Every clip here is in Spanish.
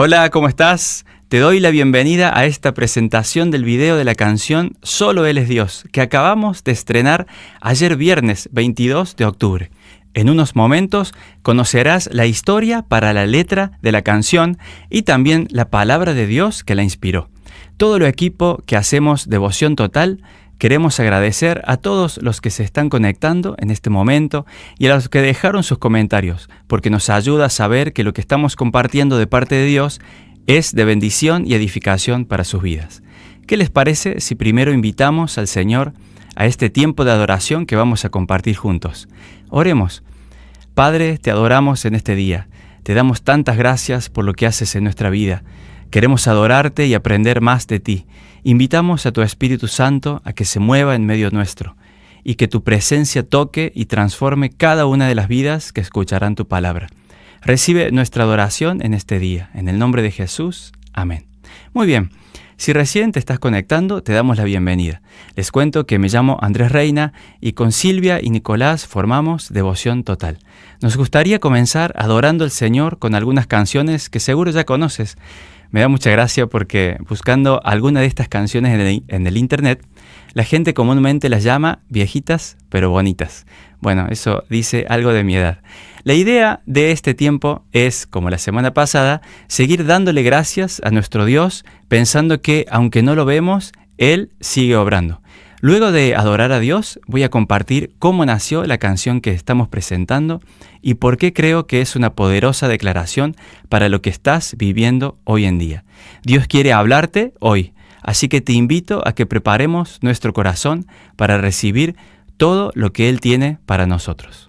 Hola, ¿cómo estás? Te doy la bienvenida a esta presentación del video de la canción Solo Él es Dios, que acabamos de estrenar ayer viernes 22 de octubre. En unos momentos conocerás la historia para la letra de la canción y también la palabra de Dios que la inspiró. Todo el equipo que hacemos Devoción Total Queremos agradecer a todos los que se están conectando en este momento y a los que dejaron sus comentarios, porque nos ayuda a saber que lo que estamos compartiendo de parte de Dios es de bendición y edificación para sus vidas. ¿Qué les parece si primero invitamos al Señor a este tiempo de adoración que vamos a compartir juntos? Oremos. Padre, te adoramos en este día. Te damos tantas gracias por lo que haces en nuestra vida. Queremos adorarte y aprender más de ti. Invitamos a tu Espíritu Santo a que se mueva en medio nuestro y que tu presencia toque y transforme cada una de las vidas que escucharán tu palabra. Recibe nuestra adoración en este día. En el nombre de Jesús. Amén. Muy bien. Si recién te estás conectando, te damos la bienvenida. Les cuento que me llamo Andrés Reina y con Silvia y Nicolás formamos Devoción Total. Nos gustaría comenzar adorando al Señor con algunas canciones que seguro ya conoces, me da mucha gracia porque buscando alguna de estas canciones en el, internet, la gente comúnmente las llama viejitas pero bonitas. Bueno, eso dice algo de mi edad. La idea de este tiempo es, como la semana pasada, seguir dándole gracias a nuestro Dios pensando que, aunque no lo vemos, Él sigue obrando. Luego de adorar a Dios, voy a compartir cómo nació la canción que estamos presentando y por qué creo que es una poderosa declaración para lo que estás viviendo hoy en día. Dios quiere hablarte hoy, así que te invito a que preparemos nuestro corazón para recibir todo lo que Él tiene para nosotros.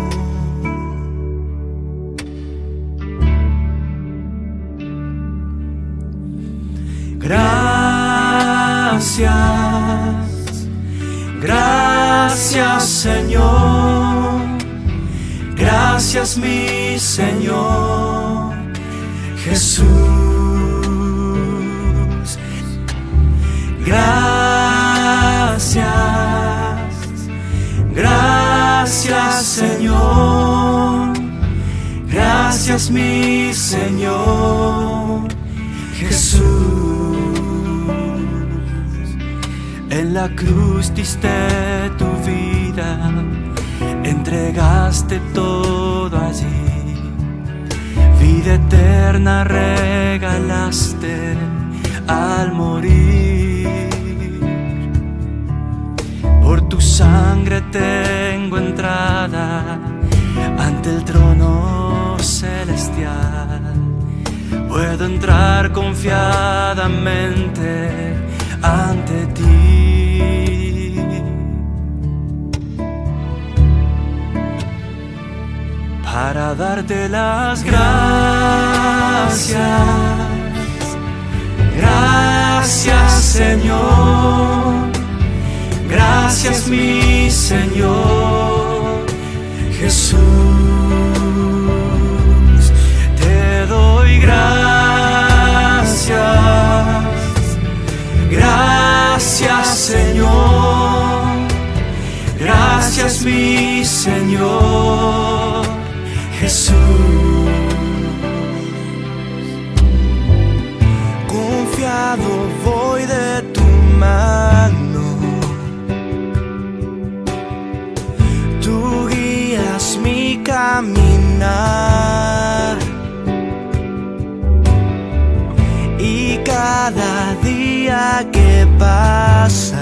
Gracias, gracias Señor, gracias mi Señor Jesús. Gracias, gracias Señor, gracias mi Señor Jesús. En la cruz diste tu vida, entregaste todo allí. Vida eterna regalaste al morir. Por tu sangre tengo entrada ante el trono celestial. Puedo entrar confiadamente ante ti. Para darte las gracias. Gracias Señor, gracias mi Señor Jesús. Te doy gracias, gracias Señor, gracias mi Señor. Caminar. Y cada día que pasa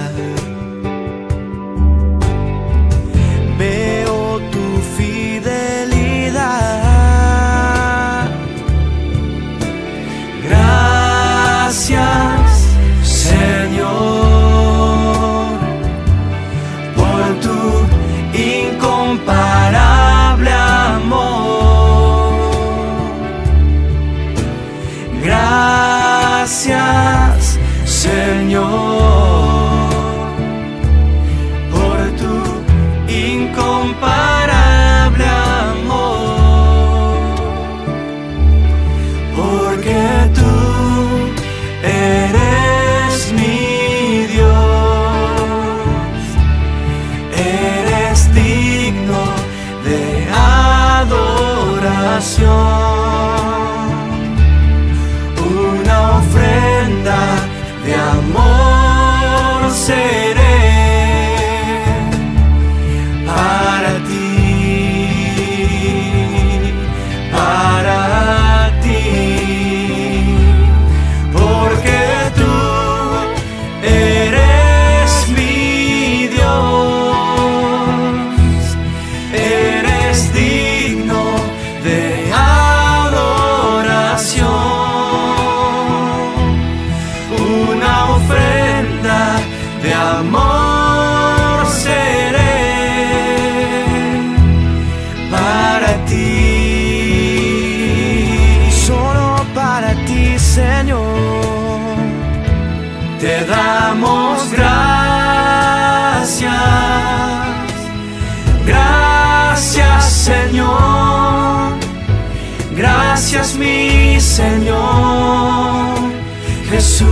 Jesús.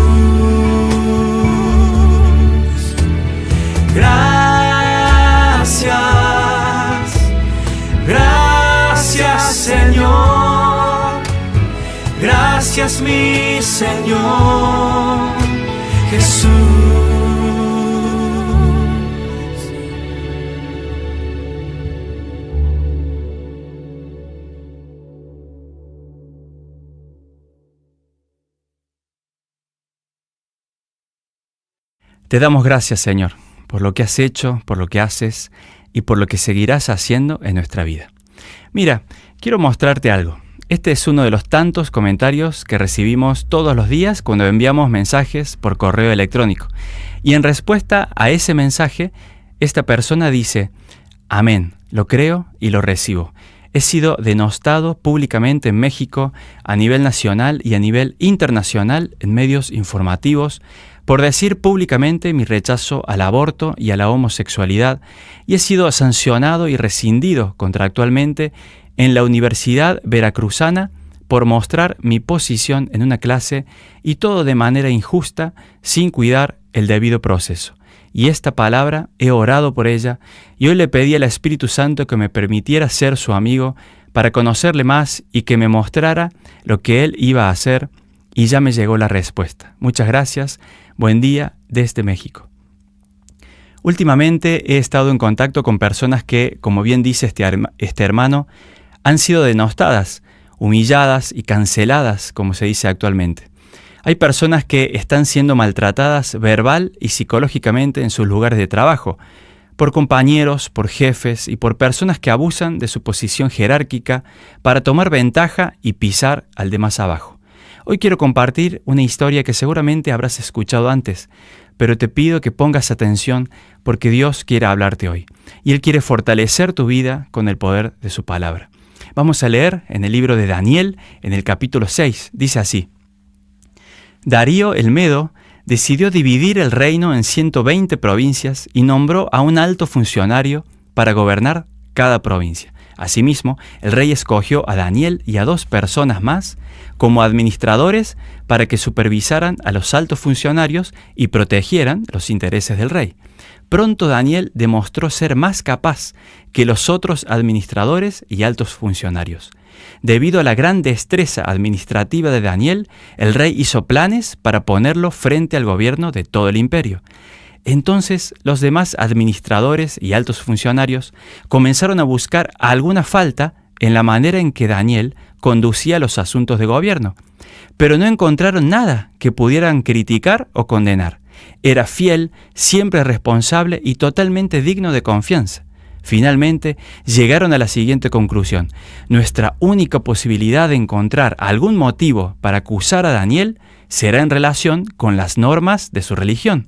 Gracias, gracias Señor, gracias mi Señor Te damos gracias, Señor, por lo que has hecho, por lo que haces y por lo que seguirás haciendo en nuestra vida. Mira, quiero mostrarte algo. Este es uno de los tantos comentarios que recibimos todos los días cuando enviamos mensajes por correo electrónico. Y en respuesta a ese mensaje, esta persona dice, Amén, lo creo y lo recibo. He sido denostado públicamente en México, a nivel nacional y a nivel internacional en medios informativos, por decir públicamente mi rechazo al aborto y a la homosexualidad y he sido sancionado y rescindido contractualmente en la Universidad Veracruzana por mostrar mi posición en una clase y todo de manera injusta sin cuidar el debido proceso. Y esta palabra he orado por ella y hoy le pedí al Espíritu Santo que me permitiera ser su amigo para conocerle más y que me mostrara lo que él iba a hacer y ya me llegó la respuesta. Muchas gracias. Buen día desde México. Últimamente he estado en contacto con personas que, como bien dice este, este, hermano, han sido denostadas, humilladas y canceladas, como se dice actualmente. Hay personas que están siendo maltratadas verbal y psicológicamente en sus lugares de trabajo, por compañeros, por jefes y por personas que abusan de su posición jerárquica para tomar ventaja y pisar al de más abajo. Hoy quiero compartir una historia que seguramente habrás escuchado antes, pero te pido que pongas atención porque Dios quiere hablarte hoy y Él quiere fortalecer tu vida con el poder de su palabra. Vamos a leer en el libro de Daniel, en el capítulo 6, dice así. Darío el Medo decidió dividir el reino en 120 provincias y nombró a un alto funcionario para gobernar cada provincia. Asimismo, el rey escogió a Daniel y a dos personas más como administradores para que supervisaran a los altos funcionarios y protegieran los intereses del rey. Pronto Daniel demostró ser más capaz que los otros administradores y altos funcionarios. Debido a la gran destreza administrativa de Daniel, el rey hizo planes para ponerlo frente al gobierno de todo el imperio. Entonces los demás administradores y altos funcionarios comenzaron a buscar alguna falta en la manera en que Daniel conducía los asuntos de gobierno, pero no encontraron nada que pudieran criticar o condenar. Era fiel, siempre responsable y totalmente digno de confianza. Finalmente, llegaron a la siguiente conclusión. Nuestra única posibilidad de encontrar algún motivo para acusar a Daniel será en relación con las normas de su religión.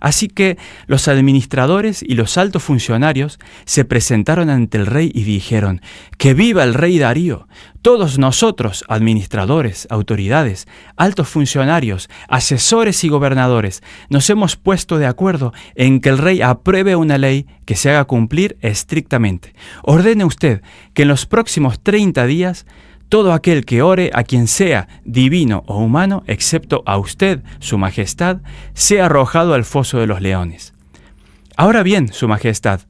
Así que los administradores y los altos funcionarios se presentaron ante el rey y dijeron, Que viva el rey Darío. Todos nosotros, administradores, autoridades, altos funcionarios, asesores y gobernadores, nos hemos puesto de acuerdo en que el rey apruebe una ley que se haga cumplir estrictamente. Ordene usted que en los próximos 30 días todo aquel que ore a quien sea, divino o humano, excepto a usted, Su Majestad, sea arrojado al foso de los leones. Ahora bien, Su Majestad,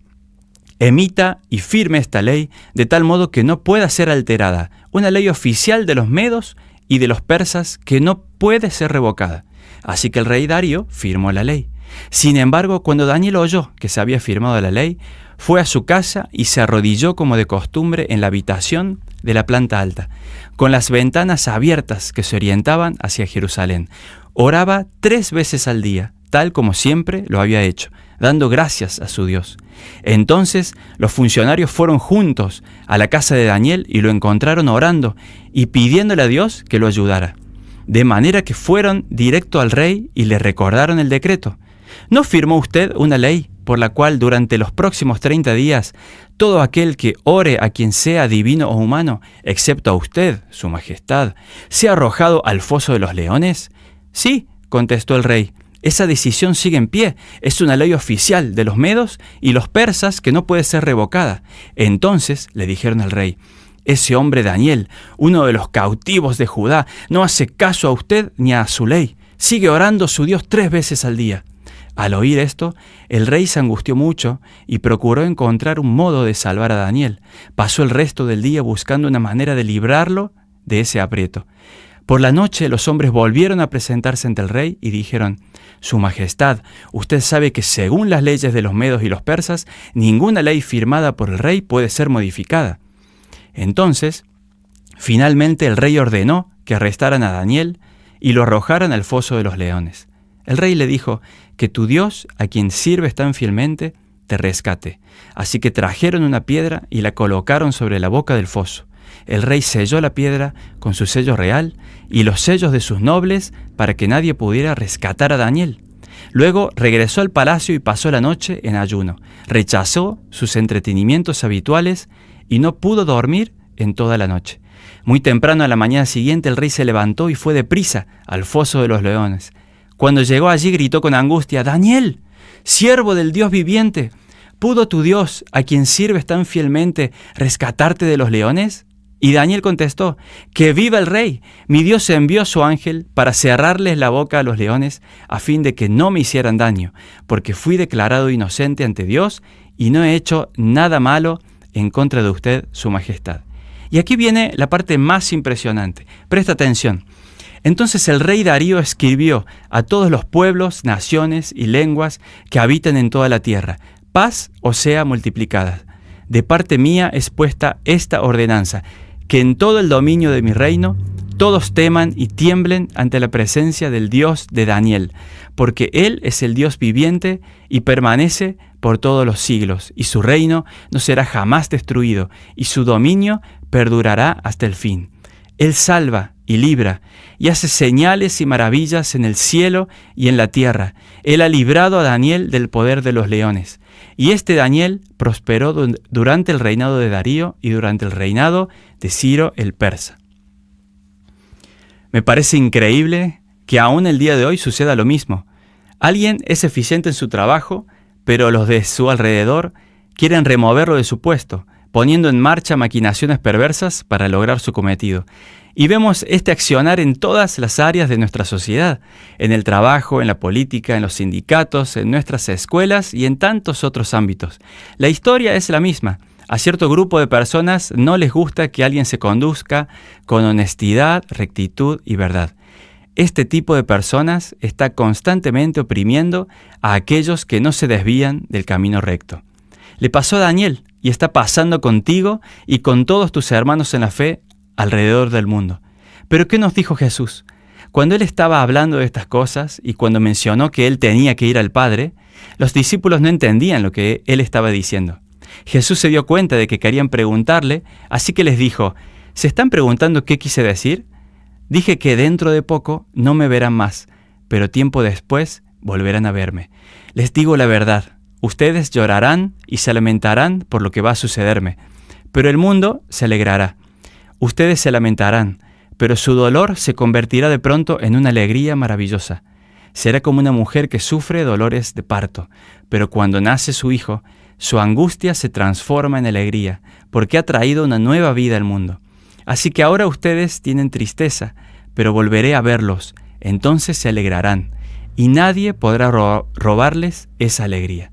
emita y firme esta ley de tal modo que no pueda ser alterada, una ley oficial de los medos y de los persas que no puede ser revocada. Así que el rey Darío firmó la ley. Sin embargo, cuando Daniel oyó que se había firmado la ley, fue a su casa y se arrodilló como de costumbre en la habitación de la planta alta, con las ventanas abiertas que se orientaban hacia Jerusalén. Oraba tres veces al día, tal como siempre lo había hecho, dando gracias a su Dios. Entonces los funcionarios fueron juntos a la casa de Daniel y lo encontraron orando y pidiéndole a Dios que lo ayudara. De manera que fueron directo al rey y le recordaron el decreto. ¿No firmó usted una ley por la cual durante los próximos 30 días todo aquel que ore a quien sea divino o humano, excepto a usted, su majestad, sea arrojado al foso de los leones? Sí, contestó el rey, esa decisión sigue en pie, es una ley oficial de los medos y los persas que no puede ser revocada. Entonces le dijeron al rey, ese hombre Daniel, uno de los cautivos de Judá, no hace caso a usted ni a su ley, sigue orando su Dios tres veces al día. Al oír esto, el rey se angustió mucho y procuró encontrar un modo de salvar a Daniel. Pasó el resto del día buscando una manera de librarlo de ese aprieto. Por la noche los hombres volvieron a presentarse ante el rey y dijeron, Su Majestad, usted sabe que según las leyes de los medos y los persas, ninguna ley firmada por el rey puede ser modificada. Entonces, finalmente el rey ordenó que arrestaran a Daniel y lo arrojaran al foso de los leones. El rey le dijo, que tu Dios, a quien sirves tan fielmente, te rescate. Así que trajeron una piedra y la colocaron sobre la boca del foso. El rey selló la piedra con su sello real y los sellos de sus nobles para que nadie pudiera rescatar a Daniel. Luego regresó al palacio y pasó la noche en ayuno. Rechazó sus entretenimientos habituales y no pudo dormir en toda la noche. Muy temprano a la mañana siguiente el rey se levantó y fue deprisa al foso de los leones. Cuando llegó allí gritó con angustia, Daniel, siervo del Dios viviente, ¿pudo tu Dios, a quien sirves tan fielmente, rescatarte de los leones? Y Daniel contestó, que viva el rey, mi Dios envió a su ángel para cerrarles la boca a los leones a fin de que no me hicieran daño, porque fui declarado inocente ante Dios y no he hecho nada malo en contra de usted, su majestad. Y aquí viene la parte más impresionante. Presta atención. Entonces el rey Darío escribió a todos los pueblos, naciones y lenguas que habitan en toda la tierra, paz o sea multiplicada. De parte mía es puesta esta ordenanza, que en todo el dominio de mi reino todos teman y tiemblen ante la presencia del Dios de Daniel, porque Él es el Dios viviente y permanece por todos los siglos, y su reino no será jamás destruido, y su dominio perdurará hasta el fin. Él salva y libra, y hace señales y maravillas en el cielo y en la tierra. Él ha librado a Daniel del poder de los leones. Y este Daniel prosperó durante el reinado de Darío y durante el reinado de Ciro el persa. Me parece increíble que aún el día de hoy suceda lo mismo. Alguien es eficiente en su trabajo, pero los de su alrededor quieren removerlo de su puesto, poniendo en marcha maquinaciones perversas para lograr su cometido. Y vemos este accionar en todas las áreas de nuestra sociedad, en el trabajo, en la política, en los sindicatos, en nuestras escuelas y en tantos otros ámbitos. La historia es la misma. A cierto grupo de personas no les gusta que alguien se conduzca con honestidad, rectitud y verdad. Este tipo de personas está constantemente oprimiendo a aquellos que no se desvían del camino recto. Le pasó a Daniel y está pasando contigo y con todos tus hermanos en la fe alrededor del mundo. Pero ¿qué nos dijo Jesús? Cuando él estaba hablando de estas cosas y cuando mencionó que él tenía que ir al Padre, los discípulos no entendían lo que él estaba diciendo. Jesús se dio cuenta de que querían preguntarle, así que les dijo, ¿se están preguntando qué quise decir? Dije que dentro de poco no me verán más, pero tiempo después volverán a verme. Les digo la verdad, ustedes llorarán y se lamentarán por lo que va a sucederme, pero el mundo se alegrará. Ustedes se lamentarán, pero su dolor se convertirá de pronto en una alegría maravillosa. Será como una mujer que sufre dolores de parto, pero cuando nace su hijo, su angustia se transforma en alegría, porque ha traído una nueva vida al mundo. Así que ahora ustedes tienen tristeza, pero volveré a verlos, entonces se alegrarán, y nadie podrá robarles esa alegría.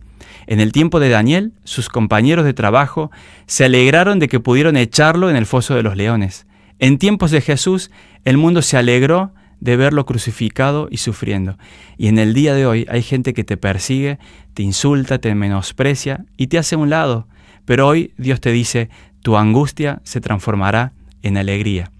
En el tiempo de Daniel, sus compañeros de trabajo se alegraron de que pudieron echarlo en el foso de los leones. En tiempos de Jesús, el mundo se alegró de verlo crucificado y sufriendo. Y en el día de hoy hay gente que te persigue, te insulta, te menosprecia y te hace a un lado. Pero hoy Dios te dice, tu angustia se transformará en alegría.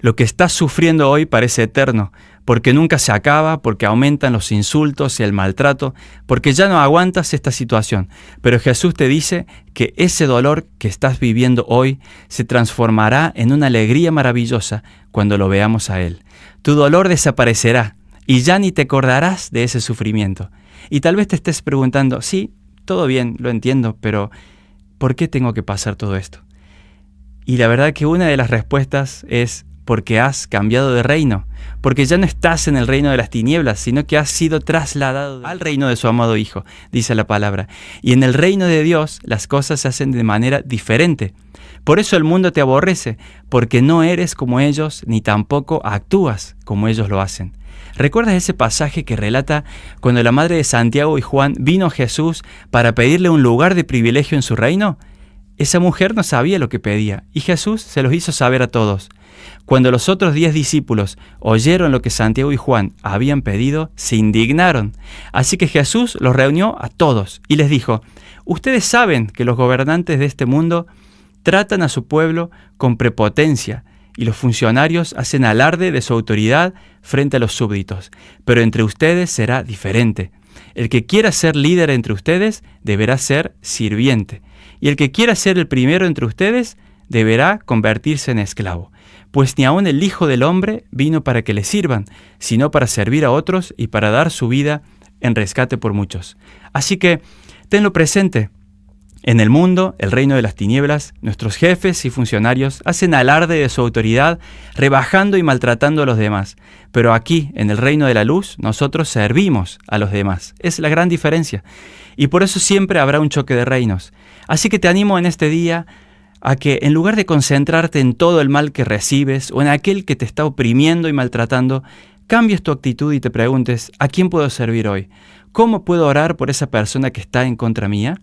Lo que estás sufriendo hoy parece eterno, porque nunca se acaba, porque aumentan los insultos y el maltrato, porque ya no aguantas esta situación. Pero Jesús te dice que ese dolor que estás viviendo hoy se transformará en una alegría maravillosa cuando lo veamos a Él. Tu dolor desaparecerá y ya ni te acordarás de ese sufrimiento. Y tal vez te estés preguntando, sí, todo bien, lo entiendo, pero ¿por qué tengo que pasar todo esto? Y la verdad que una de las respuestas es porque has cambiado de reino, porque ya no estás en el reino de las tinieblas, sino que has sido trasladado al reino de su amado Hijo, dice la palabra. Y en el reino de Dios las cosas se hacen de manera diferente. Por eso el mundo te aborrece, porque no eres como ellos, ni tampoco actúas como ellos lo hacen. ¿Recuerdas ese pasaje que relata cuando la madre de Santiago y Juan vino a Jesús para pedirle un lugar de privilegio en su reino? Esa mujer no sabía lo que pedía y Jesús se los hizo saber a todos. Cuando los otros diez discípulos oyeron lo que Santiago y Juan habían pedido, se indignaron. Así que Jesús los reunió a todos y les dijo, Ustedes saben que los gobernantes de este mundo tratan a su pueblo con prepotencia y los funcionarios hacen alarde de su autoridad frente a los súbditos, pero entre ustedes será diferente. El que quiera ser líder entre ustedes deberá ser sirviente, y el que quiera ser el primero entre ustedes deberá convertirse en esclavo. Pues ni aun el Hijo del Hombre vino para que le sirvan, sino para servir a otros y para dar su vida en rescate por muchos. Así que tenlo presente, en el mundo, el reino de las tinieblas, nuestros jefes y funcionarios hacen alarde de su autoridad, rebajando y maltratando a los demás. Pero aquí, en el reino de la luz, nosotros servimos a los demás. Es la gran diferencia. Y por eso siempre habrá un choque de reinos. Así que te animo en este día a que en lugar de concentrarte en todo el mal que recibes o en aquel que te está oprimiendo y maltratando, cambies tu actitud y te preguntes, ¿a quién puedo servir hoy? ¿Cómo puedo orar por esa persona que está en contra mía?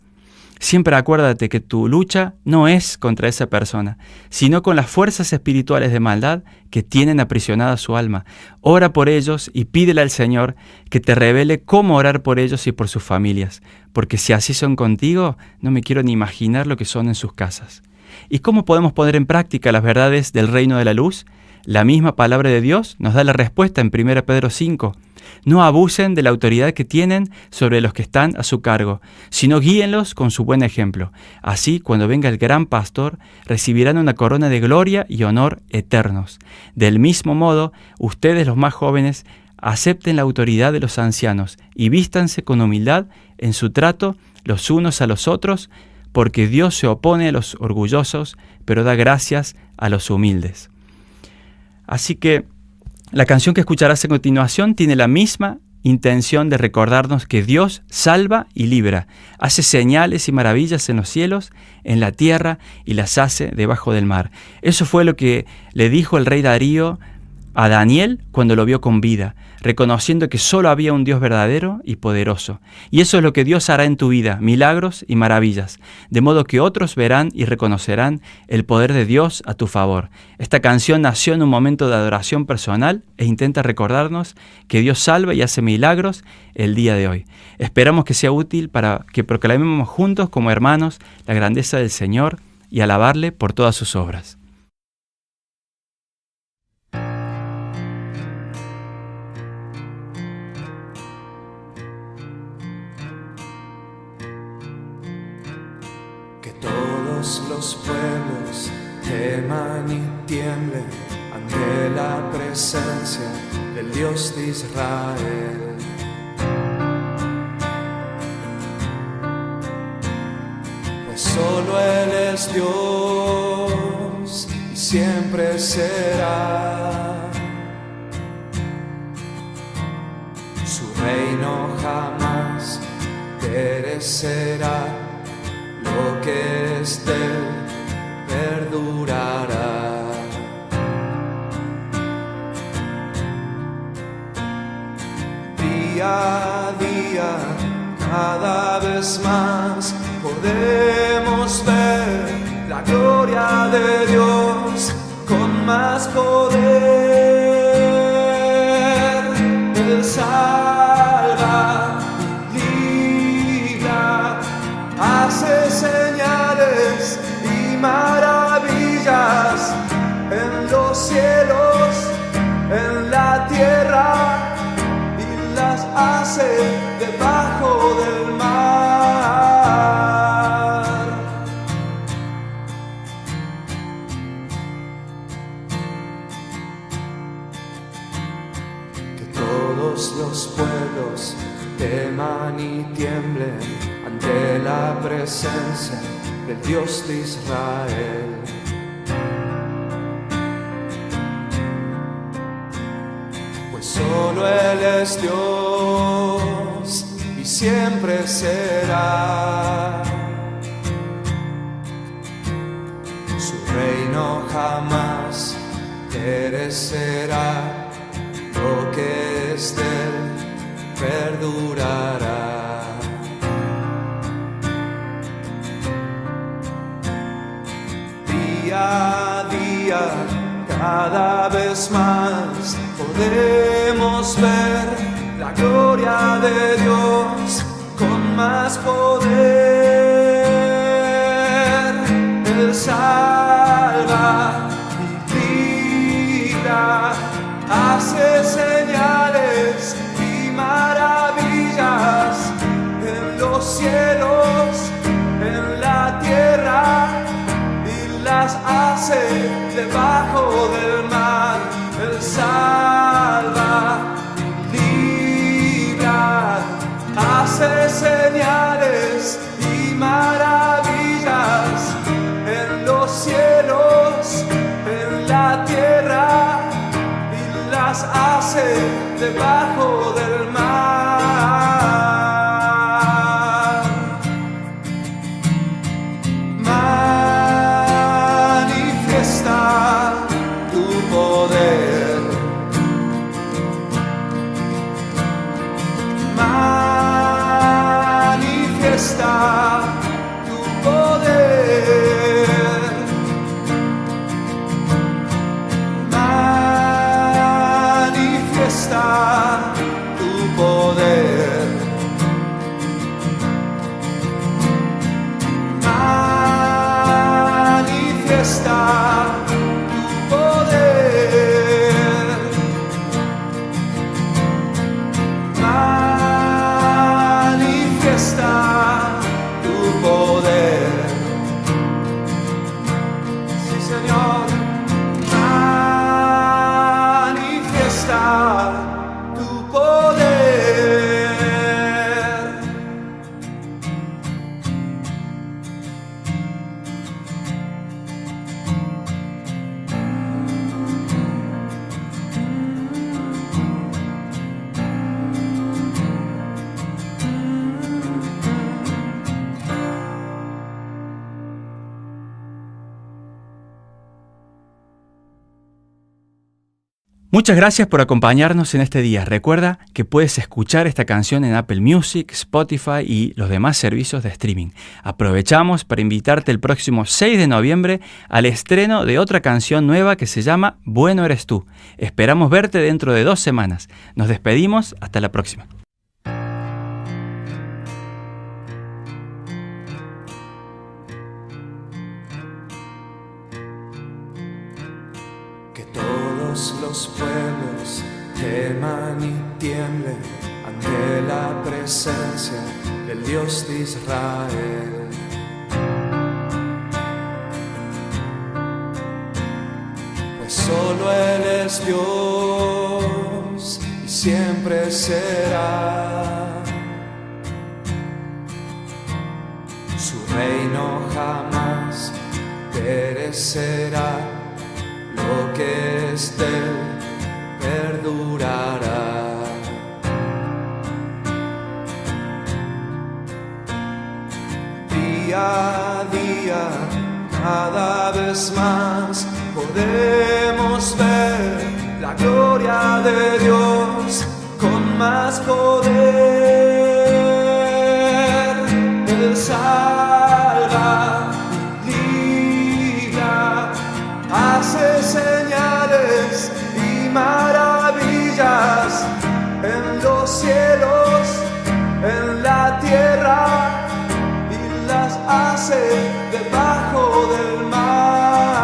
Siempre acuérdate que tu lucha no es contra esa persona, sino con las fuerzas espirituales de maldad que tienen aprisionada su alma. Ora por ellos y pídele al Señor que te revele cómo orar por ellos y por sus familias, porque si así son contigo, no me quiero ni imaginar lo que son en sus casas. ¿Y cómo podemos poner en práctica las verdades del reino de la luz? La misma palabra de Dios nos da la respuesta en 1 Pedro 5. No abusen de la autoridad que tienen sobre los que están a su cargo, sino guíenlos con su buen ejemplo. Así, cuando venga el gran pastor, recibirán una corona de gloria y honor eternos. Del mismo modo, ustedes los más jóvenes, acepten la autoridad de los ancianos y vístanse con humildad en su trato los unos a los otros, porque Dios se opone a los orgullosos, pero da gracias a los humildes. Así que la canción que escucharás a continuación tiene la misma intención de recordarnos que Dios salva y libra, hace señales y maravillas en los cielos, en la tierra y las hace debajo del mar. Eso fue lo que le dijo el rey Darío a Daniel cuando lo vio con vida reconociendo que solo había un Dios verdadero y poderoso. Y eso es lo que Dios hará en tu vida, milagros y maravillas, de modo que otros verán y reconocerán el poder de Dios a tu favor. Esta canción nació en un momento de adoración personal e intenta recordarnos que Dios salva y hace milagros el día de hoy. Esperamos que sea útil para que proclamemos juntos como hermanos la grandeza del Señor y alabarle por todas sus obras. los pueblos teman y tiemblen ante la presencia del Dios de Israel. Pues solo Él es Dios y siempre será. Su reino jamás perecerá lo que es perdurará. Día a día, cada vez más podemos ver la gloria de Dios con más poder. Él presencia del Dios de Israel. Pues solo Él es Dios y siempre será. Su reino jamás perecerá, lo que es de perdurará. Podemos ver la gloria de Dios con más poder. Él salva y libra, hace señales y maravillas en los cielos, en la tierra y las hace debajo del mar. Él salva, debajo Muchas gracias por acompañarnos en este día. Recuerda que puedes escuchar esta canción en Apple Music, Spotify y los demás servicios de streaming. Aprovechamos para invitarte el próximo 6 de noviembre al estreno de otra canción nueva que se llama Bueno eres tú. Esperamos verte dentro de dos semanas. Nos despedimos. Hasta la próxima. Israel. Pues solo Él es Día a día, cada vez más podemos ver la gloria de Dios con más poder. Debajo del mar.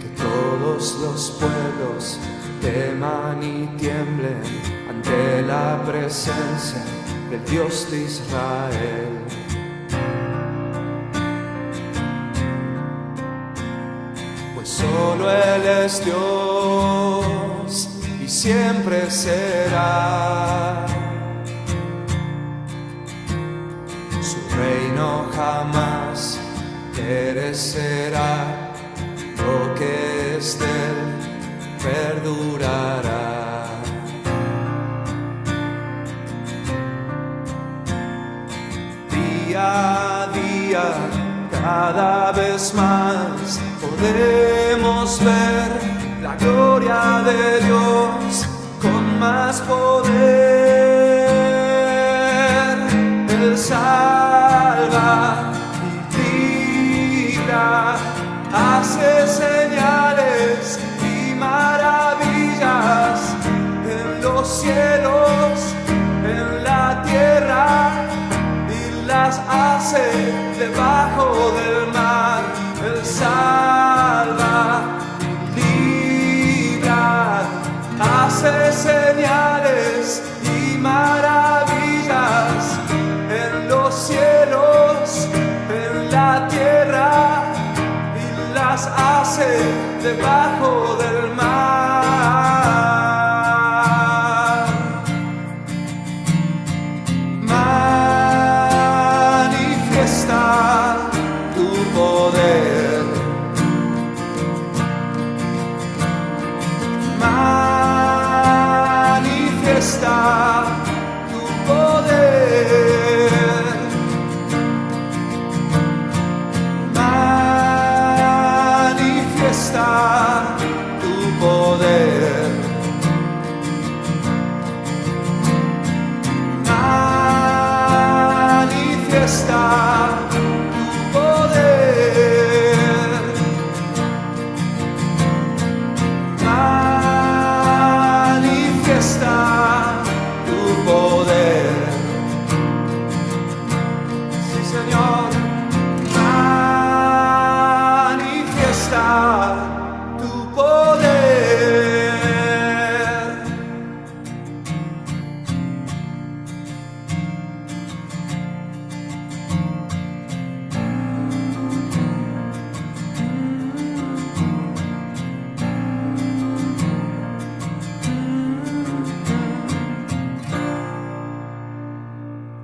Que todos los pueblos teman y tiemblen ante la presencia del Dios de Israel. Solo Él es Dios y siempre será. Su reino jamás perecerá, lo que es de Él perdurará. Día a día, cada vez más podemos ver la gloria de Dios con más poder. Él salva y libra, hace señales y maravillas en los cielos, en la tierra y las hace debajo del mar. Él salva, señales y maravillas en los cielos, en la tierra y las hace debajo del está.